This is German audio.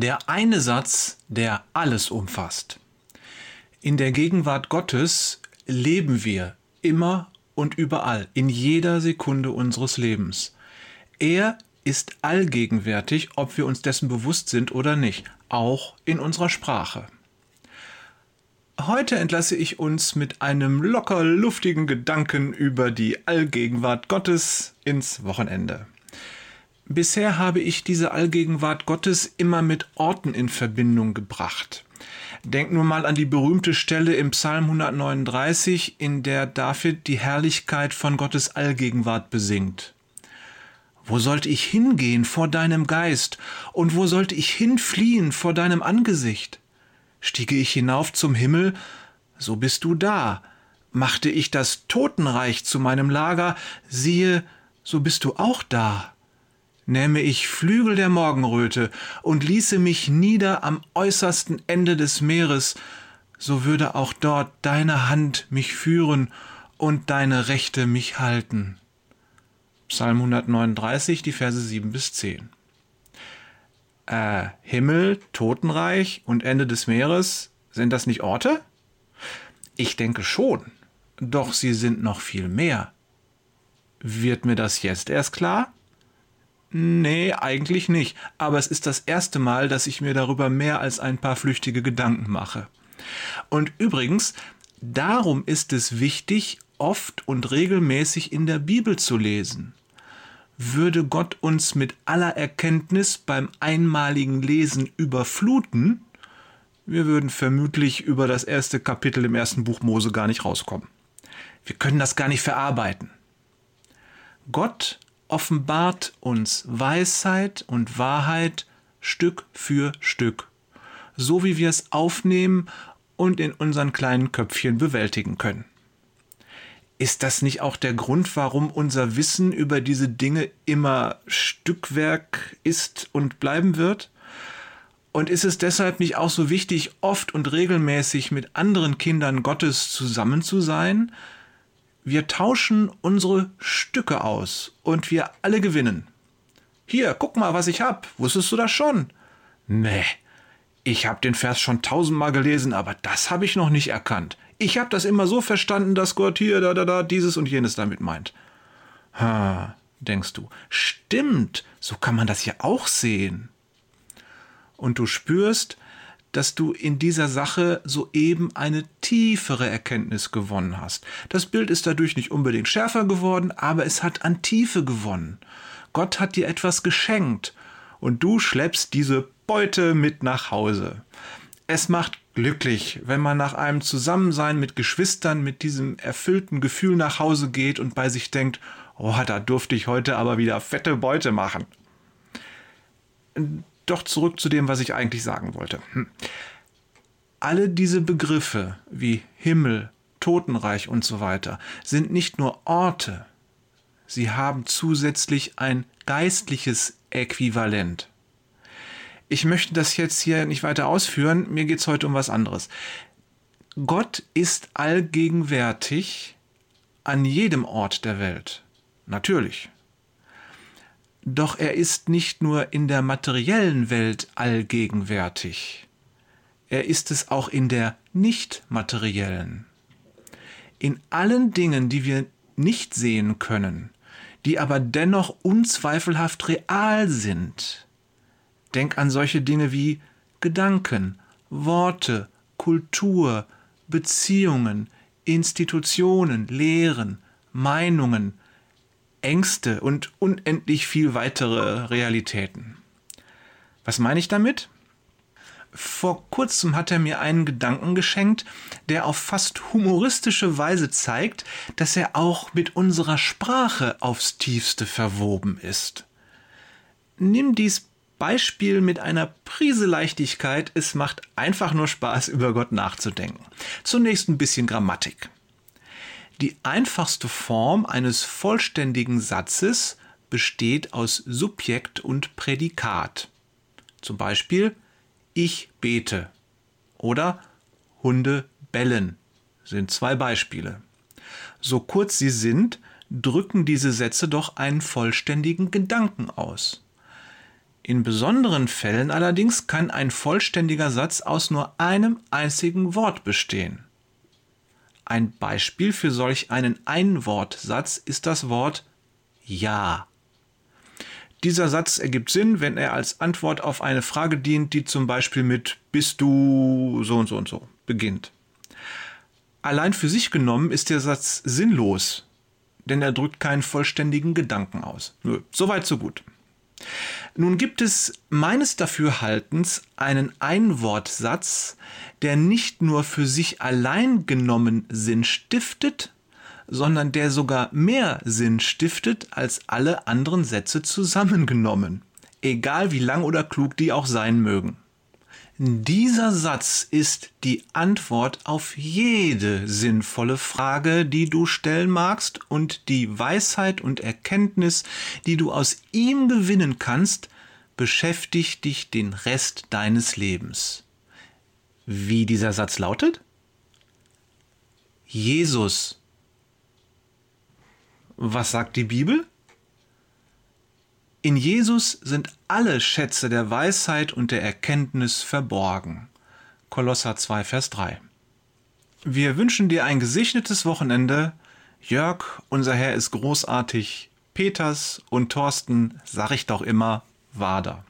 Der eine Satz, der alles umfasst. In der Gegenwart Gottes leben wir immer und überall, in jeder Sekunde unseres Lebens. Er ist allgegenwärtig, ob wir uns dessen bewusst sind oder nicht, auch in unserer Sprache. Heute entlasse ich uns mit einem locker luftigen Gedanken über die Allgegenwart Gottes ins Wochenende. Bisher habe ich diese Allgegenwart Gottes immer mit Orten in Verbindung gebracht. Denk nur mal an die berühmte Stelle im Psalm 139, in der David die Herrlichkeit von Gottes Allgegenwart besingt. Wo sollte ich hingehen vor deinem Geist und wo sollte ich hinfliehen vor deinem Angesicht? Stiege ich hinauf zum Himmel, so bist du da. Machte ich das Totenreich zu meinem Lager, siehe, so bist du auch da. Nähme ich Flügel der Morgenröte und ließe mich nieder am äußersten Ende des Meeres, so würde auch dort deine Hand mich führen und deine Rechte mich halten. Psalm 139, die Verse 7 bis 10 äh, Himmel, Totenreich und Ende des Meeres, sind das nicht Orte? Ich denke schon, doch sie sind noch viel mehr. Wird mir das jetzt erst klar? Nee, eigentlich nicht, aber es ist das erste Mal, dass ich mir darüber mehr als ein paar flüchtige Gedanken mache. Und übrigens, darum ist es wichtig, oft und regelmäßig in der Bibel zu lesen würde Gott uns mit aller Erkenntnis beim einmaligen Lesen überfluten, wir würden vermutlich über das erste Kapitel im ersten Buch Mose gar nicht rauskommen. Wir können das gar nicht verarbeiten. Gott offenbart uns Weisheit und Wahrheit Stück für Stück, so wie wir es aufnehmen und in unseren kleinen Köpfchen bewältigen können. Ist das nicht auch der Grund, warum unser Wissen über diese Dinge immer Stückwerk ist und bleiben wird? Und ist es deshalb nicht auch so wichtig, oft und regelmäßig mit anderen Kindern Gottes zusammen zu sein? Wir tauschen unsere Stücke aus und wir alle gewinnen. Hier, guck mal, was ich hab. Wusstest du das schon? Nee, ich hab den Vers schon tausendmal gelesen, aber das habe ich noch nicht erkannt. Ich habe das immer so verstanden, dass Gott hier, da, da, da, dieses und jenes damit meint. Ha, denkst du. Stimmt, so kann man das ja auch sehen. Und du spürst, dass du in dieser Sache soeben eine tiefere Erkenntnis gewonnen hast. Das Bild ist dadurch nicht unbedingt schärfer geworden, aber es hat an Tiefe gewonnen. Gott hat dir etwas geschenkt und du schleppst diese Beute mit nach Hause. Es macht glücklich, wenn man nach einem Zusammensein mit Geschwistern mit diesem erfüllten Gefühl nach Hause geht und bei sich denkt, oh, da durfte ich heute aber wieder fette Beute machen. Doch zurück zu dem, was ich eigentlich sagen wollte. Hm. Alle diese Begriffe wie Himmel, Totenreich und so weiter sind nicht nur Orte, sie haben zusätzlich ein geistliches Äquivalent. Ich möchte das jetzt hier nicht weiter ausführen. Mir geht es heute um was anderes. Gott ist allgegenwärtig an jedem Ort der Welt. Natürlich. Doch er ist nicht nur in der materiellen Welt allgegenwärtig. Er ist es auch in der nicht materiellen. In allen Dingen, die wir nicht sehen können, die aber dennoch unzweifelhaft real sind, Denk an solche Dinge wie Gedanken, Worte, Kultur, Beziehungen, Institutionen, Lehren, Meinungen, Ängste und unendlich viel weitere Realitäten. Was meine ich damit? Vor kurzem hat er mir einen Gedanken geschenkt, der auf fast humoristische Weise zeigt, dass er auch mit unserer Sprache aufs tiefste verwoben ist. Nimm dies Beispiel mit einer Prise Leichtigkeit. Es macht einfach nur Spaß, über Gott nachzudenken. Zunächst ein bisschen Grammatik. Die einfachste Form eines vollständigen Satzes besteht aus Subjekt und Prädikat. Zum Beispiel ich bete oder Hunde bellen sind zwei Beispiele. So kurz sie sind, drücken diese Sätze doch einen vollständigen Gedanken aus. In besonderen Fällen allerdings kann ein vollständiger Satz aus nur einem einzigen Wort bestehen. Ein Beispiel für solch einen Einwortsatz ist das Wort Ja. Dieser Satz ergibt Sinn, wenn er als Antwort auf eine Frage dient, die zum Beispiel mit Bist du so und so und so beginnt. Allein für sich genommen ist der Satz sinnlos, denn er drückt keinen vollständigen Gedanken aus. Nö, soweit so gut. Nun gibt es meines Dafürhaltens einen Einwortsatz, der nicht nur für sich allein genommen Sinn stiftet, sondern der sogar mehr Sinn stiftet als alle anderen Sätze zusammengenommen, egal wie lang oder klug die auch sein mögen. Dieser Satz ist die Antwort auf jede sinnvolle Frage, die du stellen magst, und die Weisheit und Erkenntnis, die du aus ihm gewinnen kannst, beschäftigt dich den Rest deines Lebens. Wie dieser Satz lautet? Jesus. Was sagt die Bibel? In Jesus sind alle Schätze der Weisheit und der Erkenntnis verborgen. Kolosser 2, Vers 3. Wir wünschen dir ein gesegnetes Wochenende. Jörg, unser Herr ist großartig. Peters und Thorsten, sag ich doch immer, Wader.